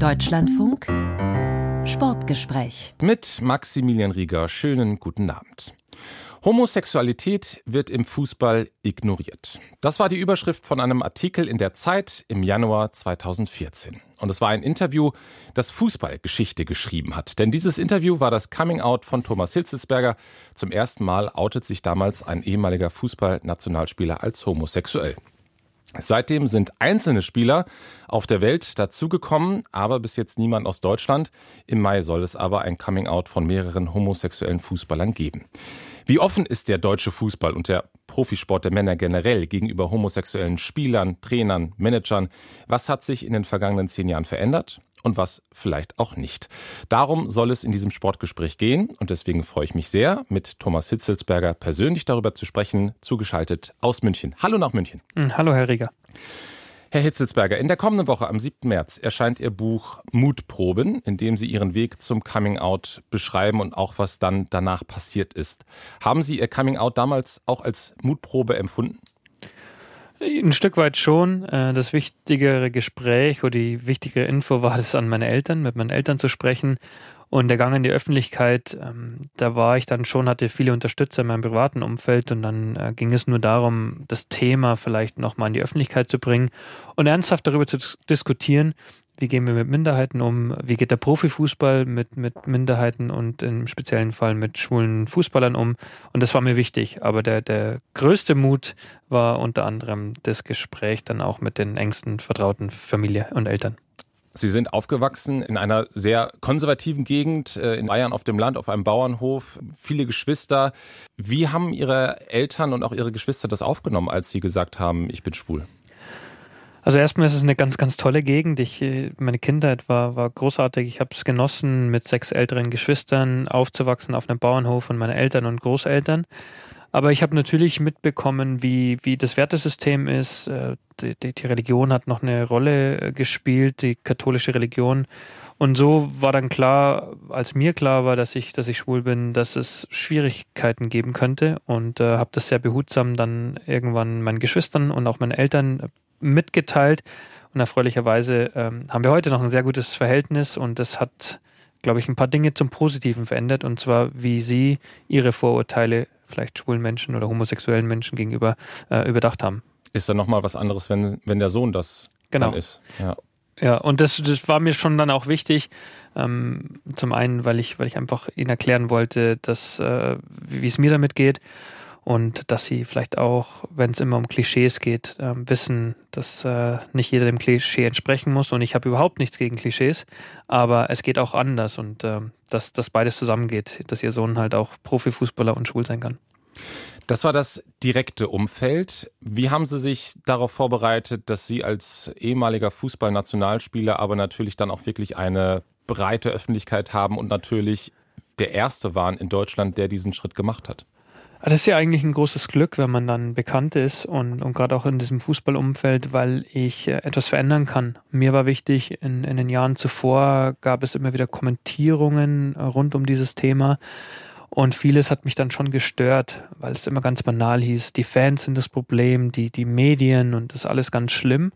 Deutschlandfunk Sportgespräch mit Maximilian Rieger. Schönen guten Abend. Homosexualität wird im Fußball ignoriert. Das war die Überschrift von einem Artikel in der Zeit im Januar 2014. Und es war ein Interview, das Fußballgeschichte geschrieben hat. Denn dieses Interview war das Coming-out von Thomas Hitzelsberger. Zum ersten Mal outet sich damals ein ehemaliger Fußballnationalspieler als homosexuell. Seitdem sind einzelne Spieler auf der Welt dazugekommen, aber bis jetzt niemand aus Deutschland. Im Mai soll es aber ein Coming-out von mehreren homosexuellen Fußballern geben. Wie offen ist der deutsche Fußball und der Profisport der Männer generell gegenüber homosexuellen Spielern, Trainern, Managern? Was hat sich in den vergangenen zehn Jahren verändert? Und was vielleicht auch nicht. Darum soll es in diesem Sportgespräch gehen und deswegen freue ich mich sehr, mit Thomas Hitzelsberger persönlich darüber zu sprechen, zugeschaltet aus München. Hallo nach München. Hm, hallo, Herr Rieger. Herr Hitzelsberger, in der kommenden Woche am 7. März erscheint Ihr Buch Mutproben, in dem Sie Ihren Weg zum Coming-out beschreiben und auch was dann danach passiert ist. Haben Sie Ihr Coming-out damals auch als Mutprobe empfunden? Ein Stück weit schon. Äh, das wichtigere Gespräch oder die wichtigere Info war es an meine Eltern, mit meinen Eltern zu sprechen und der Gang in die Öffentlichkeit, ähm, da war ich dann schon, hatte viele Unterstützer in meinem privaten Umfeld und dann äh, ging es nur darum, das Thema vielleicht nochmal in die Öffentlichkeit zu bringen und ernsthaft darüber zu diskutieren, wie gehen wir mit Minderheiten um, wie geht der Profifußball mit, mit Minderheiten und im speziellen Fall mit schwulen Fußballern um. Und das war mir wichtig. Aber der, der größte Mut war unter anderem das Gespräch dann auch mit den engsten vertrauten Familie und Eltern. Sie sind aufgewachsen in einer sehr konservativen Gegend äh, in Bayern auf dem Land, auf einem Bauernhof, viele Geschwister. Wie haben Ihre Eltern und auch Ihre Geschwister das aufgenommen, als Sie gesagt haben, ich bin schwul? Also erstmal ist es eine ganz, ganz tolle Gegend. Ich, äh, meine Kindheit war, war großartig. Ich habe es genossen, mit sechs älteren Geschwistern aufzuwachsen auf einem Bauernhof von meinen Eltern und Großeltern. Aber ich habe natürlich mitbekommen, wie, wie das Wertesystem ist. Äh, die, die, die Religion hat noch eine Rolle äh, gespielt, die katholische Religion. Und so war dann klar, als mir klar war, dass ich, dass ich schwul bin, dass es Schwierigkeiten geben könnte. Und äh, habe das sehr behutsam dann irgendwann meinen Geschwistern und auch meinen Eltern mitgeteilt. Und erfreulicherweise ähm, haben wir heute noch ein sehr gutes Verhältnis und das hat, glaube ich, ein paar Dinge zum Positiven verändert. Und zwar, wie sie ihre Vorurteile vielleicht schwulen Menschen oder homosexuellen Menschen gegenüber äh, überdacht haben. Ist dann nochmal was anderes, wenn, wenn der Sohn das genau. dann ist. Ja. Ja, und das, das war mir schon dann auch wichtig. Ähm, zum einen, weil ich, weil ich einfach ihnen erklären wollte, dass, äh, wie es mir damit geht und dass sie vielleicht auch, wenn es immer um Klischees geht, äh, wissen, dass äh, nicht jeder dem Klischee entsprechen muss. Und ich habe überhaupt nichts gegen Klischees, aber es geht auch anders und äh, dass, dass beides zusammengeht, dass ihr Sohn halt auch Profifußballer und schwul sein kann. Das war das direkte Umfeld. Wie haben Sie sich darauf vorbereitet, dass Sie als ehemaliger Fußballnationalspieler aber natürlich dann auch wirklich eine breite Öffentlichkeit haben und natürlich der Erste waren in Deutschland, der diesen Schritt gemacht hat? Das ist ja eigentlich ein großes Glück, wenn man dann bekannt ist und, und gerade auch in diesem Fußballumfeld, weil ich äh, etwas verändern kann. Mir war wichtig, in, in den Jahren zuvor gab es immer wieder Kommentierungen äh, rund um dieses Thema. Und vieles hat mich dann schon gestört, weil es immer ganz banal hieß, die Fans sind das Problem, die, die Medien und das alles ganz schlimm.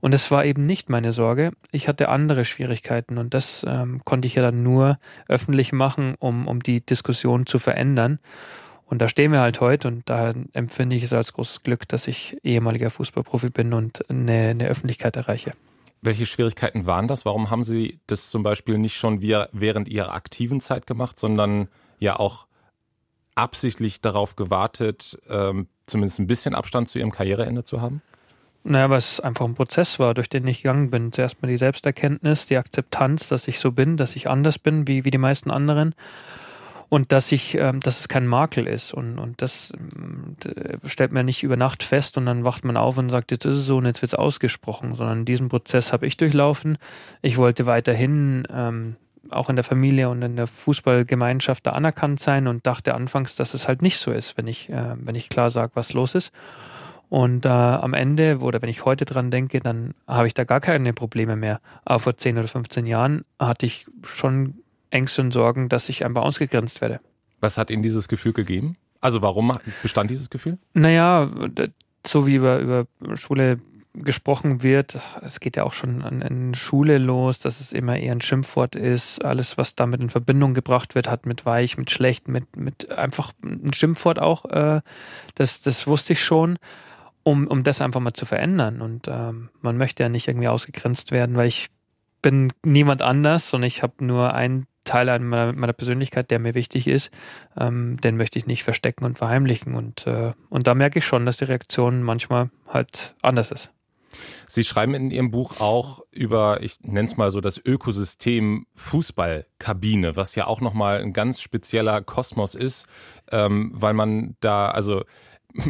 Und es war eben nicht meine Sorge. Ich hatte andere Schwierigkeiten und das ähm, konnte ich ja dann nur öffentlich machen, um, um die Diskussion zu verändern. Und da stehen wir halt heute und da empfinde ich es als großes Glück, dass ich ehemaliger Fußballprofi bin und eine, eine Öffentlichkeit erreiche. Welche Schwierigkeiten waren das? Warum haben Sie das zum Beispiel nicht schon während Ihrer aktiven Zeit gemacht, sondern ja auch absichtlich darauf gewartet, ähm, zumindest ein bisschen Abstand zu Ihrem Karriereende zu haben? Naja, weil es einfach ein Prozess war, durch den ich gegangen bin. Zuerst mal die Selbsterkenntnis, die Akzeptanz, dass ich so bin, dass ich anders bin wie, wie die meisten anderen und dass ich, ähm, dass es kein Makel ist. Und, und das äh, stellt man nicht über Nacht fest und dann wacht man auf und sagt, jetzt ist es so und jetzt wird es ausgesprochen, sondern diesen Prozess habe ich durchlaufen. Ich wollte weiterhin ähm, auch in der Familie und in der Fußballgemeinschaft da anerkannt sein und dachte anfangs, dass es halt nicht so ist, wenn ich, äh, wenn ich klar sage, was los ist. Und äh, am Ende, oder wenn ich heute dran denke, dann habe ich da gar keine Probleme mehr. Aber vor 10 oder 15 Jahren hatte ich schon Ängste und Sorgen, dass ich einfach ausgegrenzt werde. Was hat Ihnen dieses Gefühl gegeben? Also warum bestand dieses Gefühl? Naja, so wie über, über schwule gesprochen wird, es geht ja auch schon an, an Schule los, dass es immer eher ein Schimpfwort ist. Alles, was damit in Verbindung gebracht wird, hat mit weich, mit schlecht, mit, mit einfach ein Schimpfwort auch. Äh, das, das wusste ich schon, um, um das einfach mal zu verändern. Und ähm, man möchte ja nicht irgendwie ausgegrenzt werden, weil ich bin niemand anders und ich habe nur einen Teil meiner, meiner, Persönlichkeit, der mir wichtig ist, ähm, den möchte ich nicht verstecken und verheimlichen. Und, äh, und da merke ich schon, dass die Reaktion manchmal halt anders ist. Sie schreiben in Ihrem Buch auch über, ich nenne es mal so, das Ökosystem Fußballkabine, was ja auch nochmal ein ganz spezieller Kosmos ist, ähm, weil man da, also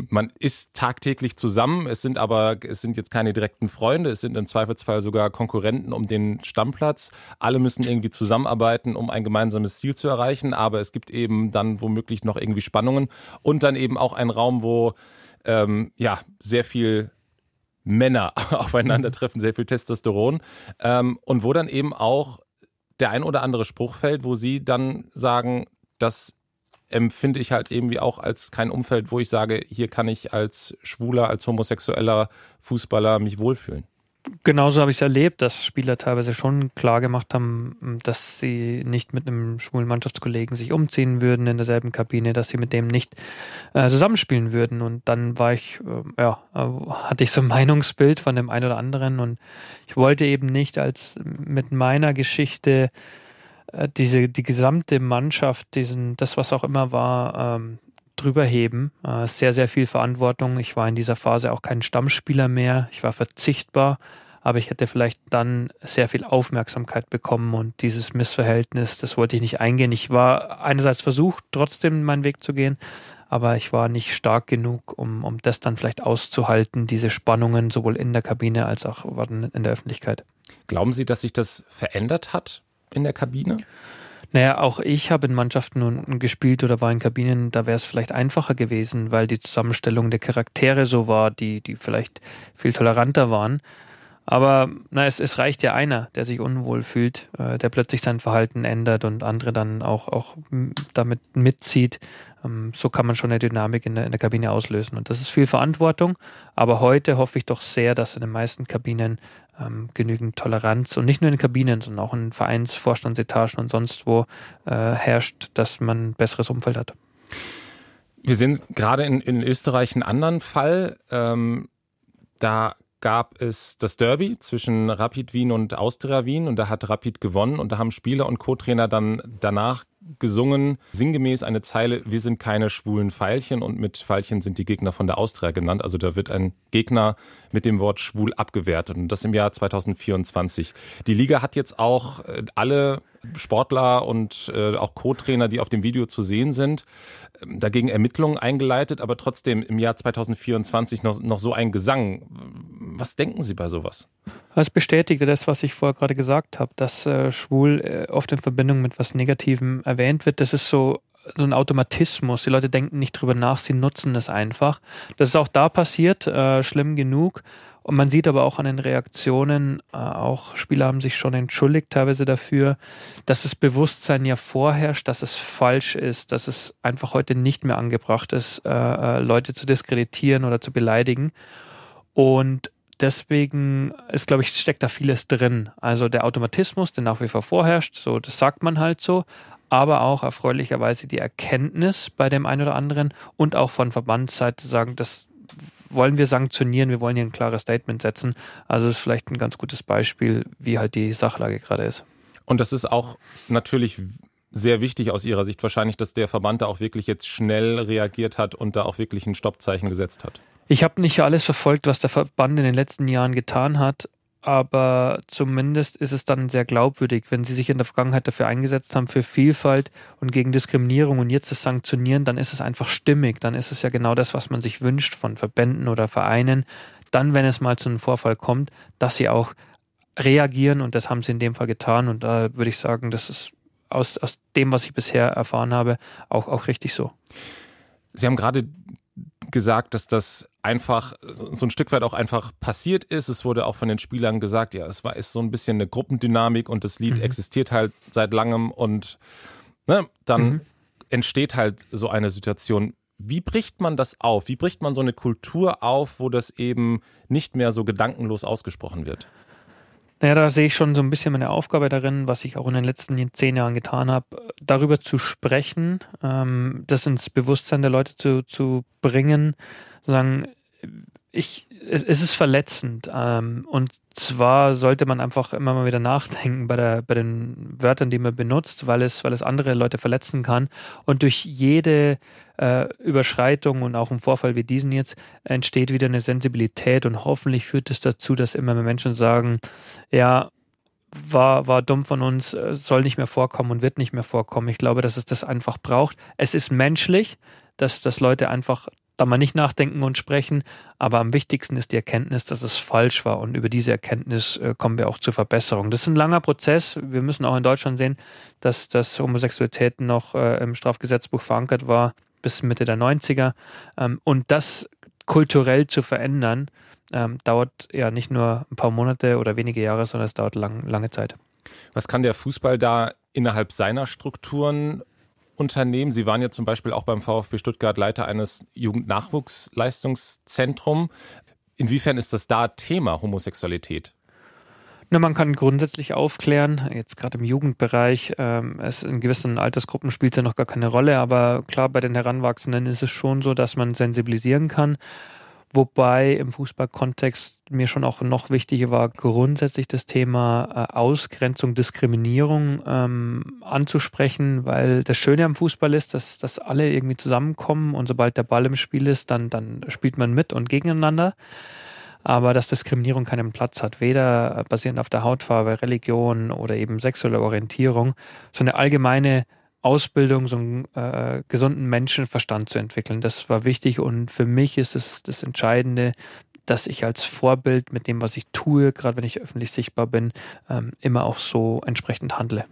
man ist tagtäglich zusammen, es sind aber, es sind jetzt keine direkten Freunde, es sind im Zweifelsfall sogar Konkurrenten um den Stammplatz. Alle müssen irgendwie zusammenarbeiten, um ein gemeinsames Ziel zu erreichen, aber es gibt eben dann womöglich noch irgendwie Spannungen und dann eben auch einen Raum, wo ähm, ja sehr viel Männer aufeinandertreffen, sehr viel Testosteron ähm, und wo dann eben auch der ein oder andere Spruch fällt, wo sie dann sagen, das empfinde ich halt irgendwie auch als kein Umfeld, wo ich sage, hier kann ich als Schwuler, als homosexueller Fußballer mich wohlfühlen. Genauso habe ich es erlebt, dass Spieler teilweise schon klar gemacht haben, dass sie nicht mit einem schwulen Mannschaftskollegen sich umziehen würden in derselben Kabine, dass sie mit dem nicht äh, zusammenspielen würden. Und dann war ich, äh, ja, hatte ich so ein Meinungsbild von dem einen oder anderen und ich wollte eben nicht als mit meiner Geschichte äh, diese, die gesamte Mannschaft, diesen, das, was auch immer war, ähm, drüber heben. Äh, sehr, sehr viel Verantwortung. Ich war in dieser Phase auch kein Stammspieler mehr. Ich war verzichtbar, aber ich hätte vielleicht dann sehr viel Aufmerksamkeit bekommen und dieses Missverhältnis, das wollte ich nicht eingehen. Ich war einerseits versucht, trotzdem meinen Weg zu gehen, aber ich war nicht stark genug, um, um das dann vielleicht auszuhalten, diese Spannungen sowohl in der Kabine als auch in der Öffentlichkeit. Glauben Sie, dass sich das verändert hat in der Kabine? Naja, auch ich habe in Mannschaften gespielt oder war in Kabinen, da wäre es vielleicht einfacher gewesen, weil die Zusammenstellung der Charaktere so war, die, die vielleicht viel toleranter waren. Aber na, es, es reicht ja einer, der sich unwohl fühlt, äh, der plötzlich sein Verhalten ändert und andere dann auch, auch damit mitzieht. Ähm, so kann man schon eine Dynamik in der, in der Kabine auslösen. Und das ist viel Verantwortung. Aber heute hoffe ich doch sehr, dass in den meisten Kabinen ähm, genügend Toleranz und nicht nur in Kabinen, sondern auch in Vereinsvorstandsetagen und sonst wo äh, herrscht, dass man ein besseres Umfeld hat. Wir sehen gerade in, in Österreich einen anderen Fall. Ähm, da gab es das Derby zwischen Rapid Wien und Austria Wien und da hat Rapid gewonnen und da haben Spieler und Co-Trainer dann danach gesungen, sinngemäß eine Zeile, wir sind keine schwulen Pfeilchen und mit Pfeilchen sind die Gegner von der Austria genannt. Also da wird ein Gegner mit dem Wort schwul abgewertet und das im Jahr 2024. Die Liga hat jetzt auch äh, alle Sportler und äh, auch Co-Trainer, die auf dem Video zu sehen sind, ähm, dagegen Ermittlungen eingeleitet, aber trotzdem im Jahr 2024 noch, noch so ein Gesang. Was denken Sie bei sowas? Das bestätige das, was ich vorher gerade gesagt habe, dass äh, schwul äh, oft in Verbindung mit was Negativem erwähnt wird. Das ist so so ein Automatismus. Die Leute denken nicht drüber nach, sie nutzen es einfach. Das ist auch da passiert, äh, schlimm genug. Und man sieht aber auch an den Reaktionen, äh, auch Spieler haben sich schon entschuldigt teilweise dafür, dass das Bewusstsein ja vorherrscht, dass es falsch ist, dass es einfach heute nicht mehr angebracht ist, äh, äh Leute zu diskreditieren oder zu beleidigen. Und deswegen ist, glaube ich, steckt da vieles drin. Also der Automatismus, der nach wie vor vorherrscht, so, das sagt man halt so, aber auch erfreulicherweise die Erkenntnis bei dem einen oder anderen und auch von Verbandsseite sagen, das wollen wir sanktionieren, wir wollen hier ein klares Statement setzen. Also es ist vielleicht ein ganz gutes Beispiel, wie halt die Sachlage gerade ist. Und das ist auch natürlich sehr wichtig aus Ihrer Sicht wahrscheinlich, dass der Verband da auch wirklich jetzt schnell reagiert hat und da auch wirklich ein Stoppzeichen gesetzt hat. Ich habe nicht alles verfolgt, was der Verband in den letzten Jahren getan hat, aber zumindest ist es dann sehr glaubwürdig, wenn sie sich in der Vergangenheit dafür eingesetzt haben, für Vielfalt und gegen Diskriminierung und jetzt das Sanktionieren, dann ist es einfach stimmig, dann ist es ja genau das, was man sich wünscht von Verbänden oder Vereinen. Dann, wenn es mal zu einem Vorfall kommt, dass sie auch reagieren und das haben sie in dem Fall getan und da würde ich sagen, das ist aus, aus dem, was ich bisher erfahren habe, auch, auch richtig so. Sie haben gerade gesagt, dass das einfach so ein Stück weit auch einfach passiert ist. Es wurde auch von den Spielern gesagt, ja, es war ist so ein bisschen eine Gruppendynamik und das Lied mhm. existiert halt seit langem und ne, dann mhm. entsteht halt so eine Situation. Wie bricht man das auf? Wie bricht man so eine Kultur auf, wo das eben nicht mehr so gedankenlos ausgesprochen wird? Naja, da sehe ich schon so ein bisschen meine Aufgabe darin, was ich auch in den letzten zehn Jahren getan habe, darüber zu sprechen, ähm, das ins Bewusstsein der Leute zu, zu bringen, sagen, ich, es, es ist verletzend. Ähm, und zwar sollte man einfach immer mal wieder nachdenken bei, der, bei den Wörtern, die man benutzt, weil es, weil es andere Leute verletzen kann. Und durch jede äh, Überschreitung und auch im Vorfall wie diesen jetzt entsteht wieder eine Sensibilität und hoffentlich führt es dazu, dass immer mehr Menschen sagen, ja, war, war dumm von uns, äh, soll nicht mehr vorkommen und wird nicht mehr vorkommen. Ich glaube, dass es das einfach braucht. Es ist menschlich, dass, dass Leute einfach da mal nicht nachdenken und sprechen. Aber am wichtigsten ist die Erkenntnis, dass es falsch war. Und über diese Erkenntnis äh, kommen wir auch zur Verbesserung. Das ist ein langer Prozess. Wir müssen auch in Deutschland sehen, dass, dass Homosexualität noch äh, im Strafgesetzbuch verankert war bis Mitte der 90er. Ähm, und das kulturell zu verändern, ähm, dauert ja nicht nur ein paar Monate oder wenige Jahre, sondern es dauert lang, lange Zeit. Was kann der Fußball da innerhalb seiner Strukturen Unternehmen. Sie waren ja zum Beispiel auch beim VfB Stuttgart Leiter eines Jugendnachwuchsleistungszentrums. Inwiefern ist das da Thema Homosexualität? Na, man kann grundsätzlich aufklären, jetzt gerade im Jugendbereich, ähm, es in gewissen Altersgruppen spielt es ja noch gar keine Rolle, aber klar, bei den Heranwachsenden ist es schon so, dass man sensibilisieren kann. Wobei im Fußballkontext mir schon auch noch wichtiger war, grundsätzlich das Thema äh, Ausgrenzung, Diskriminierung ähm, anzusprechen, weil das Schöne am Fußball ist, dass, dass alle irgendwie zusammenkommen und sobald der Ball im Spiel ist, dann, dann spielt man mit und gegeneinander. Aber dass Diskriminierung keinen Platz hat, weder basierend auf der Hautfarbe, Religion oder eben sexuelle Orientierung, so eine allgemeine Ausbildung, so einen äh, gesunden Menschenverstand zu entwickeln. Das war wichtig und für mich ist es das Entscheidende, dass ich als Vorbild mit dem, was ich tue, gerade wenn ich öffentlich sichtbar bin, ähm, immer auch so entsprechend handle.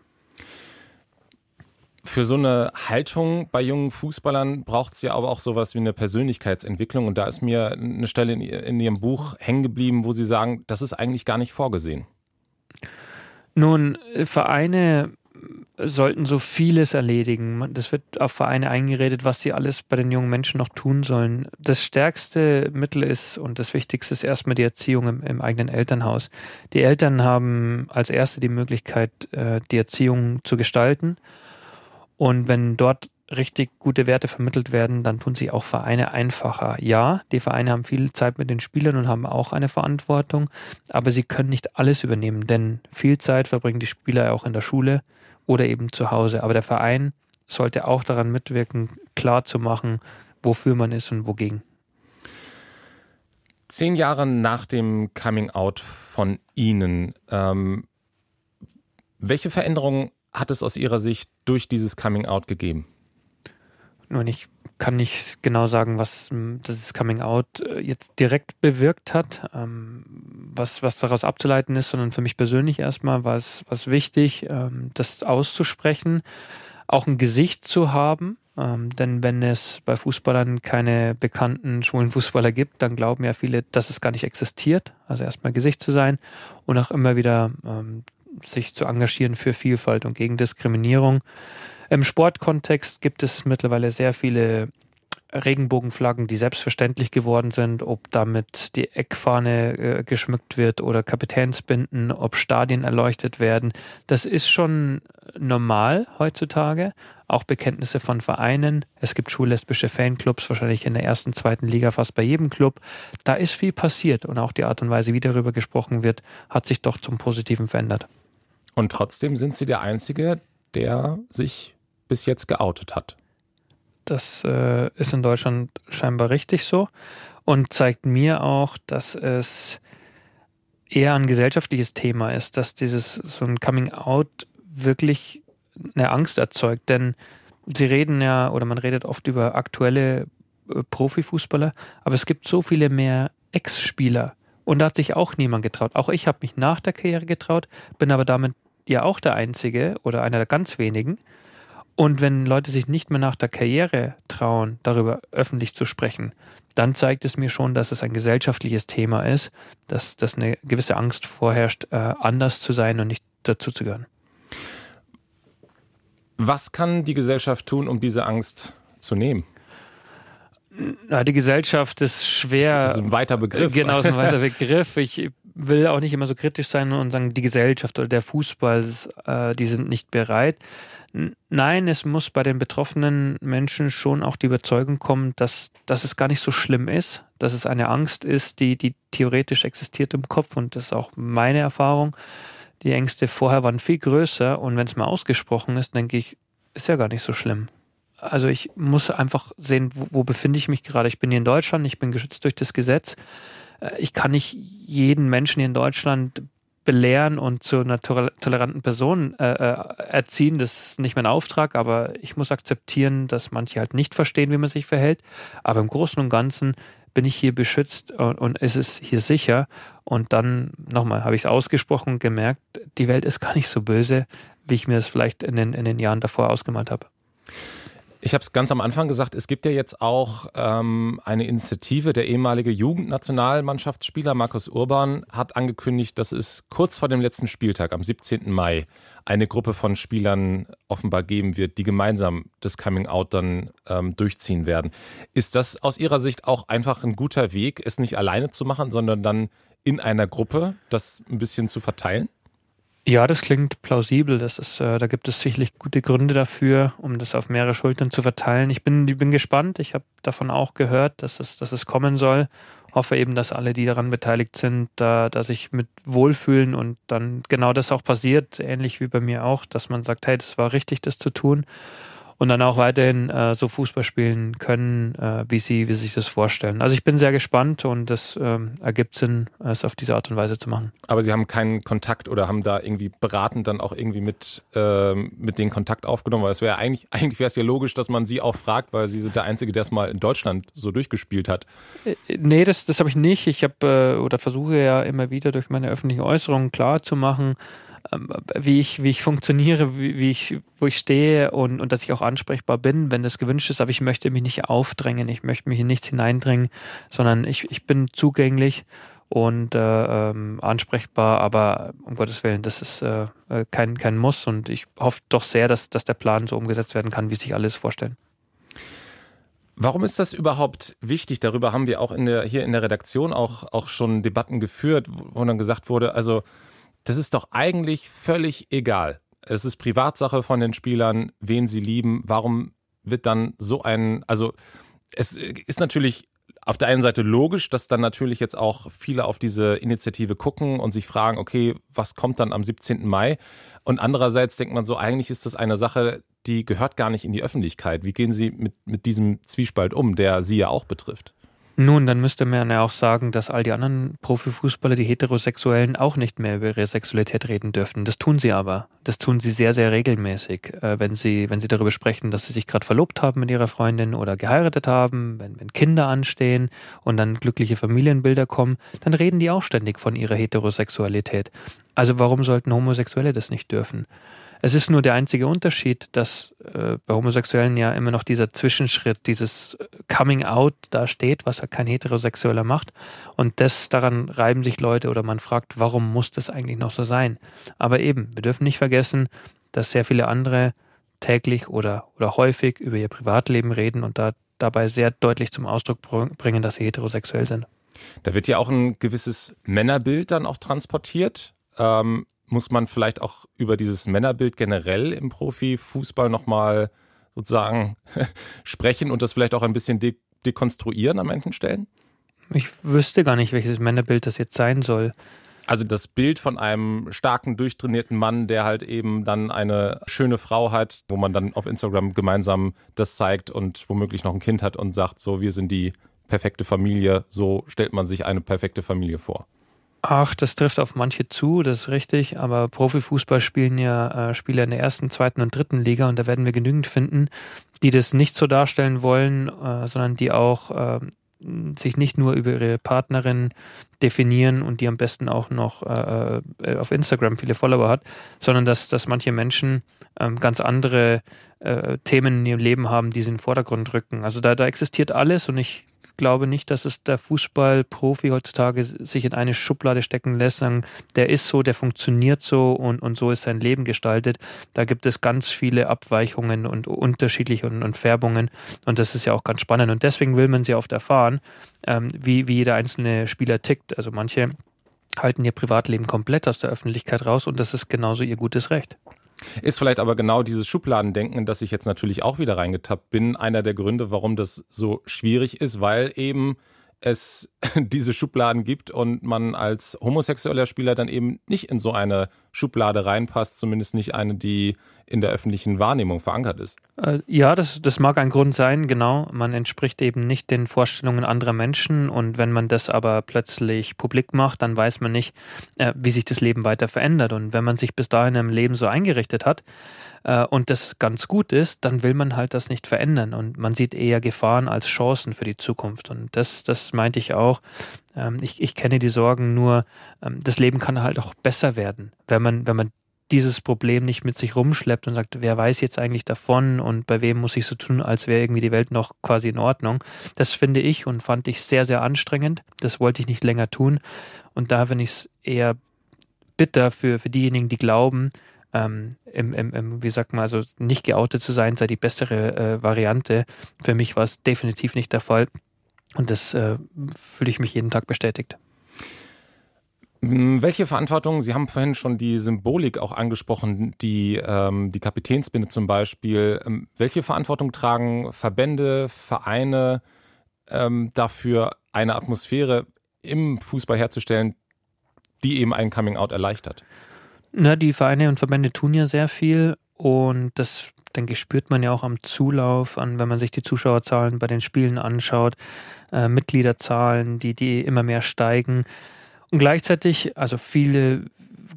Für so eine Haltung bei jungen Fußballern braucht es ja aber auch sowas wie eine Persönlichkeitsentwicklung. Und da ist mir eine Stelle in, in Ihrem Buch hängen geblieben, wo Sie sagen, das ist eigentlich gar nicht vorgesehen. Nun, Vereine sollten so vieles erledigen. Das wird auf Vereine eingeredet, was sie alles bei den jungen Menschen noch tun sollen. Das stärkste Mittel ist und das Wichtigste ist erstmal die Erziehung im, im eigenen Elternhaus. Die Eltern haben als erste die Möglichkeit, äh, die Erziehung zu gestalten. Und wenn dort richtig gute Werte vermittelt werden, dann tun sich auch Vereine einfacher. Ja, die Vereine haben viel Zeit mit den Spielern und haben auch eine Verantwortung, aber sie können nicht alles übernehmen, denn viel Zeit verbringen die Spieler auch in der Schule oder eben zu Hause. Aber der Verein sollte auch daran mitwirken, klar zu machen, wofür man ist und wogegen. Zehn Jahre nach dem Coming Out von Ihnen, ähm, welche Veränderungen hat es aus Ihrer Sicht durch dieses Coming Out gegeben? Nun, ich kann nicht genau sagen, was das Coming Out äh, jetzt direkt bewirkt hat, ähm, was, was daraus abzuleiten ist, sondern für mich persönlich erstmal war es, war es wichtig, ähm, das auszusprechen, auch ein Gesicht zu haben. Ähm, denn wenn es bei Fußballern keine bekannten schwulen Fußballer gibt, dann glauben ja viele, dass es gar nicht existiert. Also erstmal Gesicht zu sein und auch immer wieder sich zu engagieren für Vielfalt und gegen Diskriminierung. Im Sportkontext gibt es mittlerweile sehr viele Regenbogenflaggen, die selbstverständlich geworden sind, ob damit die Eckfahne äh, geschmückt wird oder Kapitänsbinden, ob Stadien erleuchtet werden. Das ist schon normal heutzutage. Auch Bekenntnisse von Vereinen. Es gibt schullesbische Fanclubs, wahrscheinlich in der ersten, zweiten Liga fast bei jedem Club. Da ist viel passiert und auch die Art und Weise, wie darüber gesprochen wird, hat sich doch zum Positiven verändert. Und trotzdem sind Sie der Einzige, der sich bis jetzt geoutet hat. Das äh, ist in Deutschland scheinbar richtig so und zeigt mir auch, dass es eher ein gesellschaftliches Thema ist, dass dieses so ein Coming Out wirklich eine Angst erzeugt. Denn sie reden ja oder man redet oft über aktuelle äh, Profifußballer, aber es gibt so viele mehr Ex-Spieler und da hat sich auch niemand getraut. Auch ich habe mich nach der Karriere getraut, bin aber damit ja auch der Einzige oder einer der ganz wenigen. Und wenn Leute sich nicht mehr nach der Karriere trauen, darüber öffentlich zu sprechen, dann zeigt es mir schon, dass es ein gesellschaftliches Thema ist, dass, dass eine gewisse Angst vorherrscht, äh, anders zu sein und nicht dazu zu gehören. Was kann die Gesellschaft tun, um diese Angst zu nehmen? Na, die Gesellschaft ist schwer. Das ist ein weiter Begriff. Genau, ist ein weiter Begriff. Ich will auch nicht immer so kritisch sein und sagen, die Gesellschaft oder der Fußball, äh, die sind nicht bereit. Nein, es muss bei den betroffenen Menschen schon auch die Überzeugung kommen, dass, dass es gar nicht so schlimm ist, dass es eine Angst ist, die, die theoretisch existiert im Kopf und das ist auch meine Erfahrung. Die Ängste vorher waren viel größer und wenn es mal ausgesprochen ist, denke ich, ist ja gar nicht so schlimm. Also ich muss einfach sehen, wo, wo befinde ich mich gerade. Ich bin hier in Deutschland, ich bin geschützt durch das Gesetz. Äh, ich kann nicht jeden Menschen hier in Deutschland belehren und zu einer toleranten Person äh, äh, erziehen. Das ist nicht mein Auftrag, aber ich muss akzeptieren, dass manche halt nicht verstehen, wie man sich verhält. Aber im Großen und Ganzen bin ich hier beschützt und, und es ist hier sicher. Und dann, nochmal, habe ich es ausgesprochen und gemerkt, die Welt ist gar nicht so böse, wie ich mir das vielleicht in den, in den Jahren davor ausgemalt habe. Ich habe es ganz am Anfang gesagt, es gibt ja jetzt auch ähm, eine Initiative. Der ehemalige Jugendnationalmannschaftsspieler Markus Urban hat angekündigt, dass es kurz vor dem letzten Spieltag am 17. Mai eine Gruppe von Spielern offenbar geben wird, die gemeinsam das Coming Out dann ähm, durchziehen werden. Ist das aus Ihrer Sicht auch einfach ein guter Weg, es nicht alleine zu machen, sondern dann in einer Gruppe das ein bisschen zu verteilen? Ja, das klingt plausibel. Das ist, äh, da gibt es sicherlich gute Gründe dafür, um das auf mehrere Schultern zu verteilen. Ich bin, ich bin gespannt. Ich habe davon auch gehört, dass es, dass es kommen soll. Hoffe eben, dass alle, die daran beteiligt sind, da, da sich mit wohlfühlen und dann genau das auch passiert, ähnlich wie bei mir auch, dass man sagt, hey, das war richtig, das zu tun und dann auch weiterhin äh, so Fußball spielen können, äh, wie sie wie sie sich das vorstellen. Also ich bin sehr gespannt und es ähm, ergibt Sinn, es auf diese Art und Weise zu machen. Aber Sie haben keinen Kontakt oder haben da irgendwie beratend dann auch irgendwie mit, äh, mit den Kontakt aufgenommen? Weil es wäre eigentlich, eigentlich wäre es ja logisch, dass man Sie auch fragt, weil Sie sind der Einzige, der es mal in Deutschland so durchgespielt hat. Äh, nee, das, das habe ich nicht. Ich habe äh, oder versuche ja immer wieder durch meine öffentlichen Äußerungen klar zu machen, ähm, wie ich, wie ich funktioniere, wie, wie, ich, wo ich stehe und, und dass ich auch ansprechbar bin, wenn das gewünscht ist. Aber ich möchte mich nicht aufdrängen, ich möchte mich in nichts hineindringen, sondern ich, ich bin zugänglich und äh, ähm, ansprechbar, aber um Gottes Willen, das ist äh, äh, kein, kein Muss und ich hoffe doch sehr, dass, dass der Plan so umgesetzt werden kann, wie sich alles vorstellen. Warum ist das überhaupt wichtig? Darüber haben wir auch in der, hier in der Redaktion auch, auch schon Debatten geführt, wo dann gesagt wurde, also das ist doch eigentlich völlig egal. Es ist Privatsache von den Spielern, wen sie lieben. Warum wird dann so ein, also es ist natürlich auf der einen Seite logisch, dass dann natürlich jetzt auch viele auf diese Initiative gucken und sich fragen, okay, was kommt dann am 17. Mai? Und andererseits denkt man so, eigentlich ist das eine Sache, die gehört gar nicht in die Öffentlichkeit. Wie gehen Sie mit, mit diesem Zwiespalt um, der Sie ja auch betrifft? Nun, dann müsste man ja auch sagen, dass all die anderen Profifußballer, die Heterosexuellen, auch nicht mehr über ihre Sexualität reden dürften. Das tun sie aber. Das tun sie sehr, sehr regelmäßig. Äh, wenn, sie, wenn sie darüber sprechen, dass sie sich gerade verlobt haben mit ihrer Freundin oder geheiratet haben, wenn, wenn Kinder anstehen und dann glückliche Familienbilder kommen, dann reden die auch ständig von ihrer Heterosexualität. Also warum sollten Homosexuelle das nicht dürfen? Es ist nur der einzige Unterschied, dass äh, bei Homosexuellen ja immer noch dieser Zwischenschritt, dieses äh, Coming Out da steht, was ja kein Heterosexueller macht. Und das daran reiben sich Leute oder man fragt, warum muss das eigentlich noch so sein? Aber eben, wir dürfen nicht vergessen, dass sehr viele andere täglich oder, oder häufig über ihr Privatleben reden und da dabei sehr deutlich zum Ausdruck bringen, dass sie heterosexuell sind. Da wird ja auch ein gewisses Männerbild dann auch transportiert. Ähm, muss man vielleicht auch über dieses Männerbild generell im Profifußball nochmal sozusagen sprechen und das vielleicht auch ein bisschen de dekonstruieren an manchen Stellen? Ich wüsste gar nicht, welches Männerbild das jetzt sein soll. Also das Bild von einem starken, durchtrainierten Mann, der halt eben dann eine schöne Frau hat, wo man dann auf Instagram gemeinsam das zeigt und womöglich noch ein Kind hat und sagt, so, wir sind die perfekte Familie, so stellt man sich eine perfekte Familie vor. Ach, das trifft auf manche zu, das ist richtig, aber Profifußball spielen ja äh, Spieler in der ersten, zweiten und dritten Liga und da werden wir genügend finden, die das nicht so darstellen wollen, äh, sondern die auch äh, sich nicht nur über ihre Partnerin definieren und die am besten auch noch äh, äh, auf Instagram viele Follower hat, sondern dass, dass manche Menschen ähm, ganz andere äh, Themen in ihrem Leben haben, die sie in den Vordergrund rücken. Also da, da existiert alles und ich glaube nicht, dass es der Fußballprofi heutzutage sich in eine Schublade stecken lässt, sagen, der ist so, der funktioniert so und, und so ist sein Leben gestaltet. Da gibt es ganz viele Abweichungen und unterschiedliche und, und Färbungen und das ist ja auch ganz spannend und deswegen will man sehr oft erfahren, ähm, wie, wie jeder einzelne Spieler tickt. Also manche halten ihr Privatleben komplett aus der Öffentlichkeit raus und das ist genauso ihr gutes Recht. Ist vielleicht aber genau dieses Schubladendenken, in das ich jetzt natürlich auch wieder reingetappt bin, einer der Gründe, warum das so schwierig ist, weil eben es diese Schubladen gibt und man als homosexueller Spieler dann eben nicht in so eine Schublade reinpasst, zumindest nicht eine, die in der öffentlichen Wahrnehmung verankert ist. Äh, ja, das, das mag ein Grund sein, genau. Man entspricht eben nicht den Vorstellungen anderer Menschen und wenn man das aber plötzlich publik macht, dann weiß man nicht, äh, wie sich das Leben weiter verändert. Und wenn man sich bis dahin im Leben so eingerichtet hat, äh, und das ganz gut ist, dann will man halt das nicht verändern. Und man sieht eher Gefahren als Chancen für die Zukunft. Und das, das meinte ich auch. Ähm, ich, ich kenne die Sorgen nur, ähm, das Leben kann halt auch besser werden, wenn man, wenn man dieses Problem nicht mit sich rumschleppt und sagt, wer weiß jetzt eigentlich davon und bei wem muss ich so tun, als wäre irgendwie die Welt noch quasi in Ordnung. Das finde ich und fand ich sehr, sehr anstrengend. Das wollte ich nicht länger tun. Und da finde ich es eher bitter für, für diejenigen, die glauben, ähm, im, im, im, wie sagt man, also nicht geoutet zu sein, sei die bessere äh, Variante. Für mich war es definitiv nicht der Fall. Und das äh, fühle ich mich jeden Tag bestätigt. Hm, welche Verantwortung, Sie haben vorhin schon die Symbolik auch angesprochen, die, ähm, die Kapitänsbinde zum Beispiel. Ähm, welche Verantwortung tragen Verbände, Vereine ähm, dafür, eine Atmosphäre im Fußball herzustellen, die eben ein Coming-out erleichtert? Na, die Vereine und Verbände tun ja sehr viel und das, denke ich, spürt man ja auch am Zulauf an, wenn man sich die Zuschauerzahlen bei den Spielen anschaut, äh, Mitgliederzahlen, die, die immer mehr steigen. Und gleichzeitig, also viele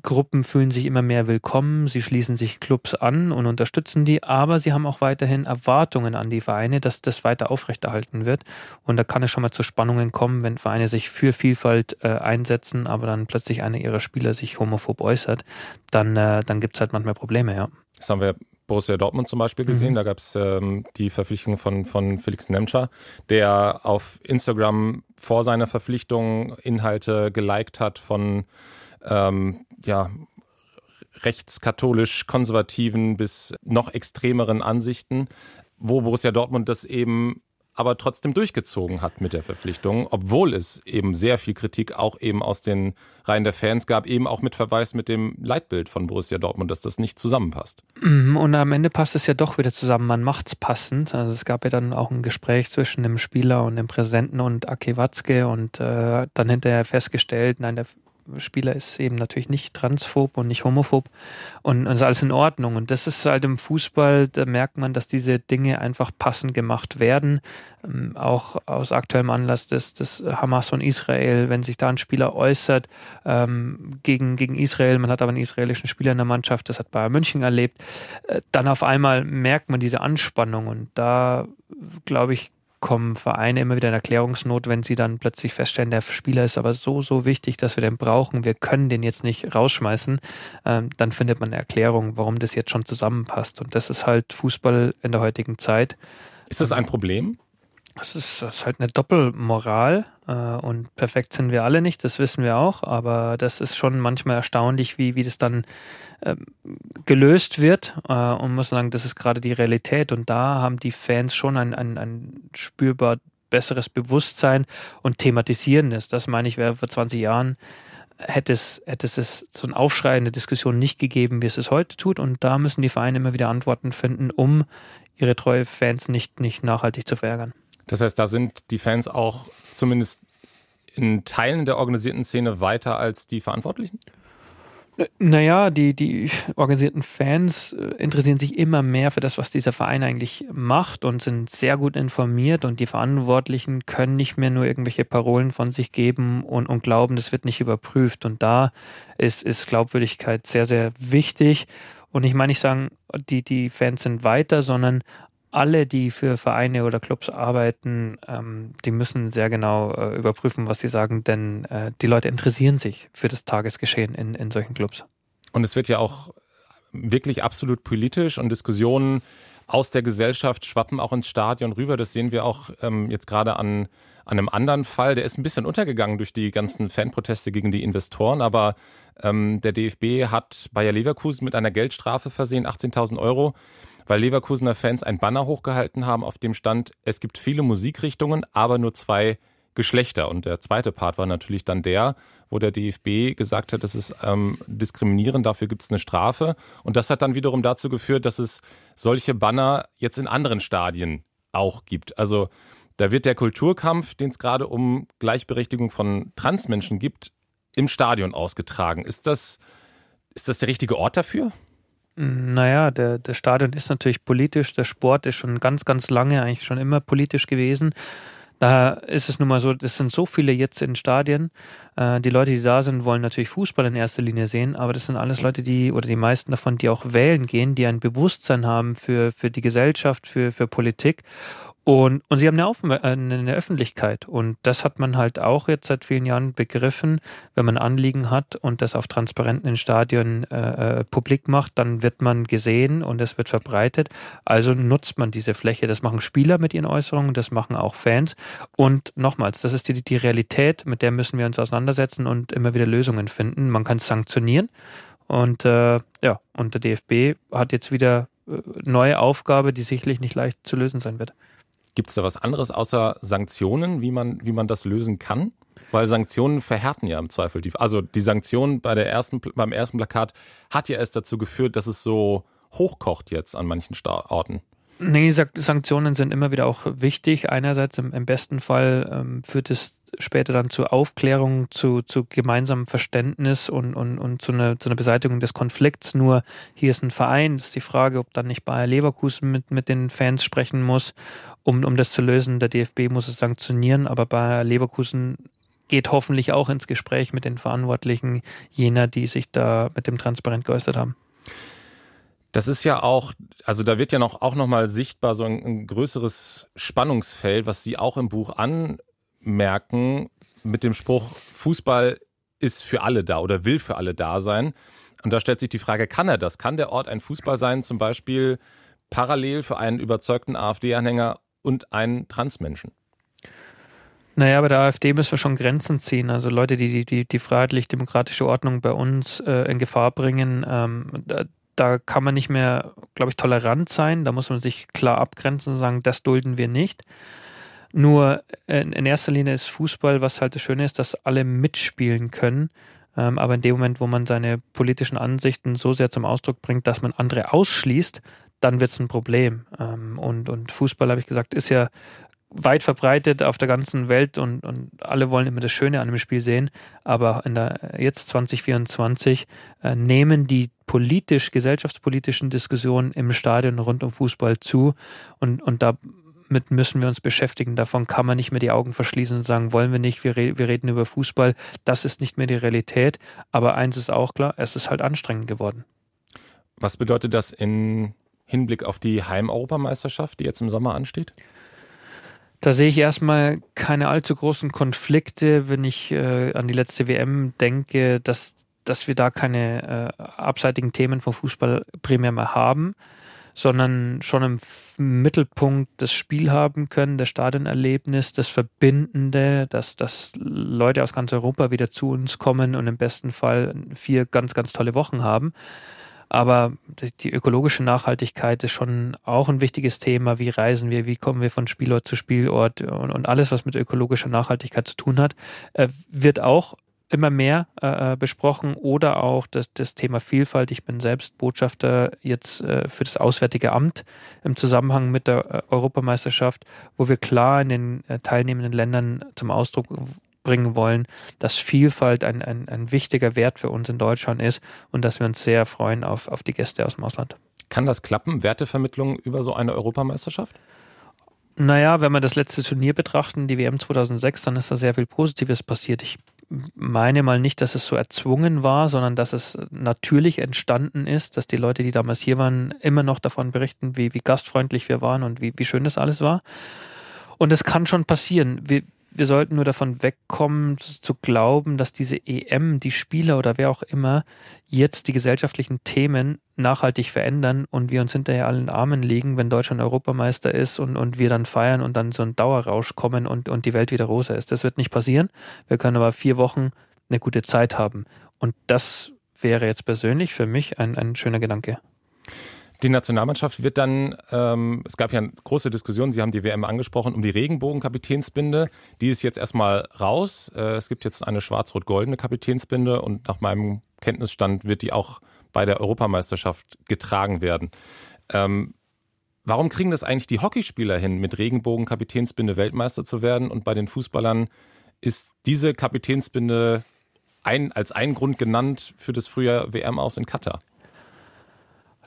Gruppen fühlen sich immer mehr willkommen, sie schließen sich Clubs an und unterstützen die, aber sie haben auch weiterhin Erwartungen an die Vereine, dass das weiter aufrechterhalten wird. Und da kann es schon mal zu Spannungen kommen, wenn Vereine sich für Vielfalt äh, einsetzen, aber dann plötzlich einer ihrer Spieler sich homophob äußert, dann, äh, dann gibt es halt manchmal Probleme, ja. Das haben wir Borussia Dortmund zum Beispiel gesehen. Mhm. Da gab es ähm, die Verpflichtung von, von Felix Nemtscher, der auf Instagram vor seiner Verpflichtung Inhalte geliked hat von ähm, ja, rechtskatholisch-konservativen bis noch extremeren Ansichten, wo Borussia Dortmund das eben aber trotzdem durchgezogen hat mit der Verpflichtung, obwohl es eben sehr viel Kritik auch eben aus den Reihen der Fans gab, eben auch mit Verweis mit dem Leitbild von Borussia Dortmund, dass das nicht zusammenpasst. Mhm, und am Ende passt es ja doch wieder zusammen. Man macht es passend. Also es gab ja dann auch ein Gespräch zwischen dem Spieler und dem Präsidenten und Ake Watzke und äh, dann hinterher festgestellt, nein, der Spieler ist eben natürlich nicht transphob und nicht homophob und, und ist alles in Ordnung. Und das ist halt im Fußball, da merkt man, dass diese Dinge einfach passend gemacht werden. Ähm, auch aus aktuellem Anlass des, des Hamas und Israel, wenn sich da ein Spieler äußert ähm, gegen, gegen Israel, man hat aber einen israelischen Spieler in der Mannschaft, das hat Bayern München erlebt, äh, dann auf einmal merkt man diese Anspannung und da glaube ich, kommen Vereine immer wieder in Erklärungsnot, wenn sie dann plötzlich feststellen, der Spieler ist aber so, so wichtig, dass wir den brauchen, wir können den jetzt nicht rausschmeißen, ähm, dann findet man eine Erklärung, warum das jetzt schon zusammenpasst. Und das ist halt Fußball in der heutigen Zeit. Ist das ein Problem? Das ist, das ist halt eine Doppelmoral und perfekt sind wir alle nicht, das wissen wir auch, aber das ist schon manchmal erstaunlich, wie, wie das dann äh, gelöst wird äh, und muss sagen, das ist gerade die Realität und da haben die Fans schon ein, ein, ein spürbar besseres Bewusstsein und thematisieren es. Das meine ich, wäre vor 20 Jahren hätte es, hätte es so ein Aufschrei in der Diskussion nicht gegeben, wie es es heute tut. Und da müssen die Vereine immer wieder Antworten finden, um ihre treue Fans nicht, nicht nachhaltig zu verärgern. Das heißt, da sind die Fans auch zumindest in Teilen der organisierten Szene weiter als die Verantwortlichen? Naja, die, die organisierten Fans äh, interessieren sich immer mehr für das, was dieser Verein eigentlich macht und sind sehr gut informiert und die Verantwortlichen können nicht mehr nur irgendwelche Parolen von sich geben und, und glauben, das wird nicht überprüft. Und da ist, ist Glaubwürdigkeit sehr, sehr wichtig. Und ich meine nicht sagen, die, die Fans sind weiter, sondern alle, die für Vereine oder Clubs arbeiten, ähm, die müssen sehr genau äh, überprüfen, was sie sagen, denn äh, die Leute interessieren sich für das Tagesgeschehen in, in solchen Clubs. Und es wird ja auch wirklich absolut politisch und Diskussionen aus der Gesellschaft schwappen auch ins Stadion rüber. Das sehen wir auch ähm, jetzt gerade an, an einem anderen Fall, der ist ein bisschen untergegangen durch die ganzen Fanproteste gegen die Investoren, aber ähm, der DFB hat Bayer Leverkusen mit einer Geldstrafe versehen, 18.000 Euro, weil Leverkusener Fans ein Banner hochgehalten haben, auf dem stand, es gibt viele Musikrichtungen, aber nur zwei Geschlechter. Und der zweite Part war natürlich dann der, wo der DFB gesagt hat, das ist ähm, diskriminierend, dafür gibt es eine Strafe. Und das hat dann wiederum dazu geführt, dass es solche Banner jetzt in anderen Stadien auch gibt. Also da wird der Kulturkampf, den es gerade um Gleichberechtigung von Transmenschen gibt, im Stadion ausgetragen. Ist das, ist das der richtige Ort dafür? Naja, der, der Stadion ist natürlich politisch, der Sport ist schon ganz, ganz lange, eigentlich schon immer politisch gewesen. Da ist es nun mal so, es sind so viele jetzt in Stadien. Äh, die Leute, die da sind, wollen natürlich Fußball in erster Linie sehen, aber das sind alles Leute, die, oder die meisten davon, die auch wählen gehen, die ein Bewusstsein haben für, für die Gesellschaft, für, für Politik. Und, und sie haben eine, Auf äh, eine Öffentlichkeit. Und das hat man halt auch jetzt seit vielen Jahren begriffen. Wenn man Anliegen hat und das auf transparenten Stadien äh, äh, publik macht, dann wird man gesehen und es wird verbreitet. Also nutzt man diese Fläche. Das machen Spieler mit ihren Äußerungen, das machen auch Fans. Und nochmals, das ist die, die Realität, mit der müssen wir uns auseinandersetzen und immer wieder Lösungen finden. Man kann es sanktionieren. Und äh, ja, und der DFB hat jetzt wieder äh, neue Aufgabe, die sicherlich nicht leicht zu lösen sein wird. Gibt es da was anderes außer Sanktionen, wie man, wie man das lösen kann? Weil Sanktionen verhärten ja im Zweifel. Die, also die Sanktion bei der ersten, beim ersten Plakat hat ja erst dazu geführt, dass es so hochkocht jetzt an manchen Orten. Nee, Sanktionen sind immer wieder auch wichtig. Einerseits im, im besten Fall ähm, führt es später dann zu Aufklärung, zu, zu gemeinsamem Verständnis und, und, und zu, einer, zu einer Beseitigung des Konflikts. Nur hier ist ein Verein, ist die Frage, ob dann nicht Bayer Leverkusen mit, mit den Fans sprechen muss, um, um das zu lösen. Der DFB muss es sanktionieren, aber Bayer Leverkusen geht hoffentlich auch ins Gespräch mit den Verantwortlichen jener, die sich da mit dem Transparent geäußert haben. Das ist ja auch, also da wird ja noch, auch nochmal sichtbar so ein, ein größeres Spannungsfeld, was Sie auch im Buch an, merken mit dem Spruch, Fußball ist für alle da oder will für alle da sein. Und da stellt sich die Frage, kann er das? Kann der Ort ein Fußball sein, zum Beispiel parallel für einen überzeugten AfD-Anhänger und einen Transmenschen? Naja, bei der AfD müssen wir schon Grenzen ziehen. Also Leute, die die, die freiheitlich-demokratische Ordnung bei uns äh, in Gefahr bringen, ähm, da, da, kann man nicht mehr, glaube ich, tolerant sein. Da muss man sich klar abgrenzen und sagen, das dulden wir nicht. Nur äh, in erster Linie ist Fußball, was halt das Schöne ist, dass alle mitspielen können. Ähm, aber in dem Moment, wo man seine politischen Ansichten so sehr zum Ausdruck bringt, dass man andere ausschließt, dann wird es ein Problem. Ähm, und, und Fußball, habe ich gesagt, ist ja weit verbreitet auf der ganzen Welt und, und alle wollen immer das Schöne an dem Spiel sehen. Aber in der jetzt 2024 äh, nehmen die politisch, gesellschaftspolitischen Diskussionen im Stadion rund um Fußball zu. Und, und da damit müssen wir uns beschäftigen. Davon kann man nicht mehr die Augen verschließen und sagen, wollen wir nicht, wir, re wir reden über Fußball. Das ist nicht mehr die Realität. Aber eins ist auch klar, es ist halt anstrengend geworden. Was bedeutet das in Hinblick auf die Heimeuropameisterschaft, die jetzt im Sommer ansteht? Da sehe ich erstmal keine allzu großen Konflikte, wenn ich äh, an die letzte WM denke, dass, dass wir da keine äh, abseitigen Themen vom Fußball primär mehr haben sondern schon im Mittelpunkt das Spiel haben können, das Stadionerlebnis, das Verbindende, dass, dass Leute aus ganz Europa wieder zu uns kommen und im besten Fall vier ganz, ganz tolle Wochen haben. Aber die ökologische Nachhaltigkeit ist schon auch ein wichtiges Thema. Wie reisen wir? Wie kommen wir von Spielort zu Spielort? Und, und alles, was mit ökologischer Nachhaltigkeit zu tun hat, äh, wird auch immer mehr äh, äh, besprochen oder auch das, das Thema Vielfalt. Ich bin selbst Botschafter jetzt äh, für das Auswärtige Amt im Zusammenhang mit der äh, Europameisterschaft, wo wir klar in den äh, teilnehmenden Ländern zum Ausdruck bringen wollen, dass Vielfalt ein, ein, ein wichtiger Wert für uns in Deutschland ist und dass wir uns sehr freuen auf, auf die Gäste aus dem Ausland. Kann das klappen, Wertevermittlung über so eine Europameisterschaft? Naja, wenn wir das letzte Turnier betrachten, die WM 2006, dann ist da sehr viel Positives passiert. Ich meine mal nicht, dass es so erzwungen war, sondern dass es natürlich entstanden ist, dass die Leute, die damals hier waren, immer noch davon berichten, wie, wie gastfreundlich wir waren und wie, wie schön das alles war. Und es kann schon passieren. Wir, wir sollten nur davon wegkommen, zu glauben, dass diese EM, die Spieler oder wer auch immer, jetzt die gesellschaftlichen Themen nachhaltig verändern und wir uns hinterher allen Armen liegen, wenn Deutschland Europameister ist und, und wir dann feiern und dann so ein Dauerrausch kommen und, und die Welt wieder rosa ist. Das wird nicht passieren. Wir können aber vier Wochen eine gute Zeit haben. Und das wäre jetzt persönlich für mich ein, ein schöner Gedanke. Die Nationalmannschaft wird dann, ähm, es gab ja eine große Diskussion, Sie haben die WM angesprochen, um die Regenbogen-Kapitänsbinde. Die ist jetzt erstmal raus. Äh, es gibt jetzt eine schwarz-rot-goldene Kapitänsbinde und nach meinem Kenntnisstand wird die auch bei der Europameisterschaft getragen werden. Ähm, warum kriegen das eigentlich die Hockeyspieler hin, mit Regenbogen-Kapitänsbinde Weltmeister zu werden und bei den Fußballern ist diese Kapitänsbinde ein, als ein Grund genannt für das Frühjahr WM aus in Katar?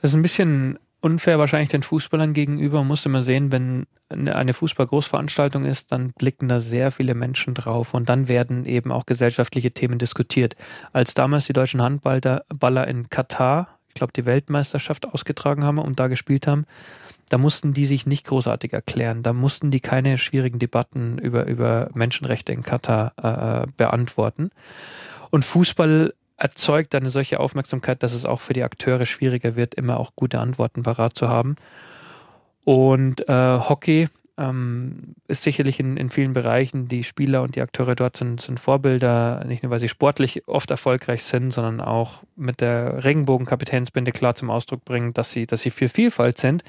Das ist ein bisschen unfair wahrscheinlich den Fußballern gegenüber. Man muss immer sehen, wenn eine Fußball-Großveranstaltung ist, dann blicken da sehr viele Menschen drauf und dann werden eben auch gesellschaftliche Themen diskutiert. Als damals die deutschen Handballer in Katar, ich glaube, die Weltmeisterschaft ausgetragen haben und da gespielt haben, da mussten die sich nicht großartig erklären. Da mussten die keine schwierigen Debatten über, über Menschenrechte in Katar äh, beantworten. Und Fußball erzeugt eine solche Aufmerksamkeit, dass es auch für die Akteure schwieriger wird, immer auch gute Antworten parat zu haben. Und äh, Hockey ähm, ist sicherlich in, in vielen Bereichen, die Spieler und die Akteure dort sind, sind Vorbilder, nicht nur weil sie sportlich oft erfolgreich sind, sondern auch mit der Regenbogen-Kapitänsbinde klar zum Ausdruck bringen, dass sie, dass sie für Vielfalt sind.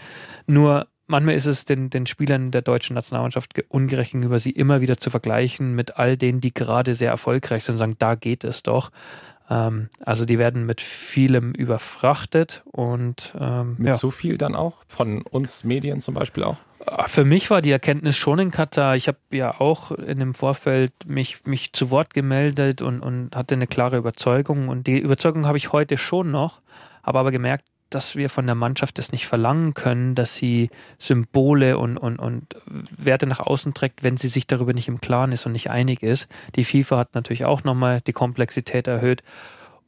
Nur manchmal ist es den, den Spielern der deutschen Nationalmannschaft ungerecht gegenüber, sie immer wieder zu vergleichen mit all denen, die gerade sehr erfolgreich sind und sagen, da geht es doch. Ähm, also die werden mit vielem überfrachtet und ähm, mit ja. so viel dann auch von uns Medien zum Beispiel auch. Ah, für mich war die Erkenntnis schon in Katar. Ich habe ja auch in dem Vorfeld mich, mich zu Wort gemeldet und, und hatte eine klare Überzeugung. Und die Überzeugung habe ich heute schon noch, habe aber gemerkt, dass wir von der Mannschaft das nicht verlangen können, dass sie Symbole und, und, und Werte nach außen trägt, wenn sie sich darüber nicht im Klaren ist und nicht einig ist. Die FIFA hat natürlich auch nochmal die Komplexität erhöht.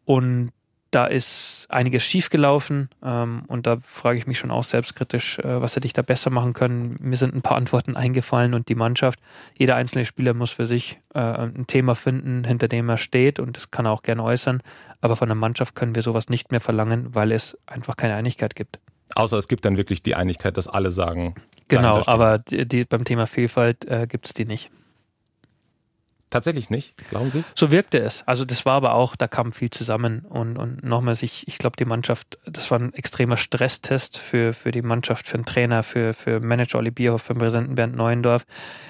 Und da ist einiges schiefgelaufen ähm, und da frage ich mich schon auch selbstkritisch, äh, was hätte ich da besser machen können. Mir sind ein paar Antworten eingefallen und die Mannschaft, jeder einzelne Spieler muss für sich äh, ein Thema finden, hinter dem er steht und das kann er auch gerne äußern. Aber von der Mannschaft können wir sowas nicht mehr verlangen, weil es einfach keine Einigkeit gibt. Außer es gibt dann wirklich die Einigkeit, dass alle sagen. Genau, aber die, die, beim Thema Vielfalt äh, gibt es die nicht. Tatsächlich nicht, glauben Sie? So wirkte es. Also das war aber auch, da kam viel zusammen und, und nochmals, ich, ich glaube, die Mannschaft, das war ein extremer Stresstest für, für die Mannschaft, für den Trainer, für, für Manager Olli Bierhoff, für den Präsidenten Bernd Neuendorf.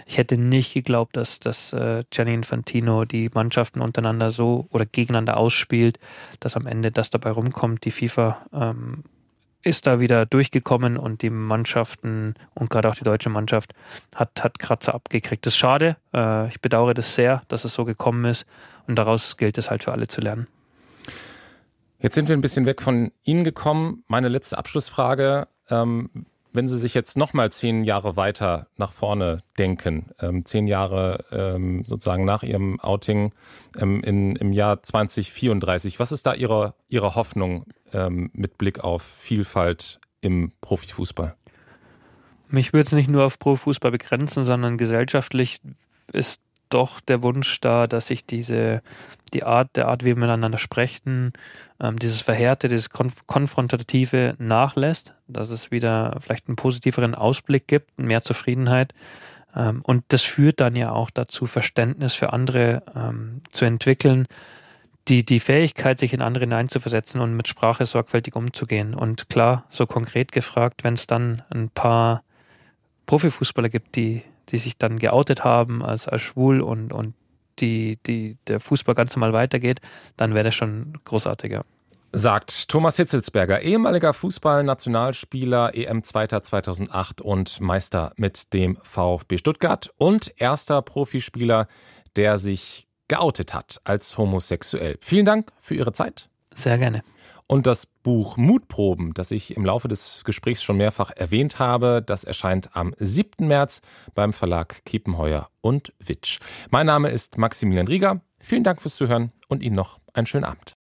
Ich hätte nicht geglaubt, dass, dass äh, Gianni Infantino die Mannschaften untereinander so oder gegeneinander ausspielt, dass am Ende das dabei rumkommt. Die FIFA ähm, ist da wieder durchgekommen und die Mannschaften und gerade auch die deutsche Mannschaft hat, hat Kratzer abgekriegt. Das ist schade. Äh, ich bedauere das sehr, dass es so gekommen ist und daraus gilt es halt für alle zu lernen. Jetzt sind wir ein bisschen weg von Ihnen gekommen. Meine letzte Abschlussfrage. Ähm, wenn Sie sich jetzt nochmal zehn Jahre weiter nach vorne denken, ähm, zehn Jahre ähm, sozusagen nach Ihrem Outing ähm, in, im Jahr 2034, was ist da Ihre, Ihre Hoffnung ähm, mit Blick auf Vielfalt im Profifußball? Mich würde es nicht nur auf Profifußball begrenzen, sondern gesellschaftlich ist doch der Wunsch da, dass sich diese, die Art, der Art, wie wir miteinander sprechen, ähm, dieses Verhärte, dieses Konf Konfrontative nachlässt, dass es wieder vielleicht einen positiveren Ausblick gibt, mehr Zufriedenheit. Ähm, und das führt dann ja auch dazu, Verständnis für andere ähm, zu entwickeln, die, die Fähigkeit, sich in andere hineinzuversetzen und mit Sprache sorgfältig umzugehen. Und klar, so konkret gefragt, wenn es dann ein paar Profifußballer gibt, die die sich dann geoutet haben als, als schwul und, und die, die, der Fußball ganz normal weitergeht, dann wäre das schon großartiger. Sagt Thomas Hitzelsberger, ehemaliger Fußballnationalspieler, EM-Zweiter 2008 und Meister mit dem VfB Stuttgart und erster Profispieler, der sich geoutet hat als homosexuell. Vielen Dank für Ihre Zeit. Sehr gerne. Und das Buch Mutproben, das ich im Laufe des Gesprächs schon mehrfach erwähnt habe, das erscheint am 7. März beim Verlag Kiepenheuer und Witsch. Mein Name ist Maximilian Rieger. Vielen Dank fürs Zuhören und Ihnen noch einen schönen Abend.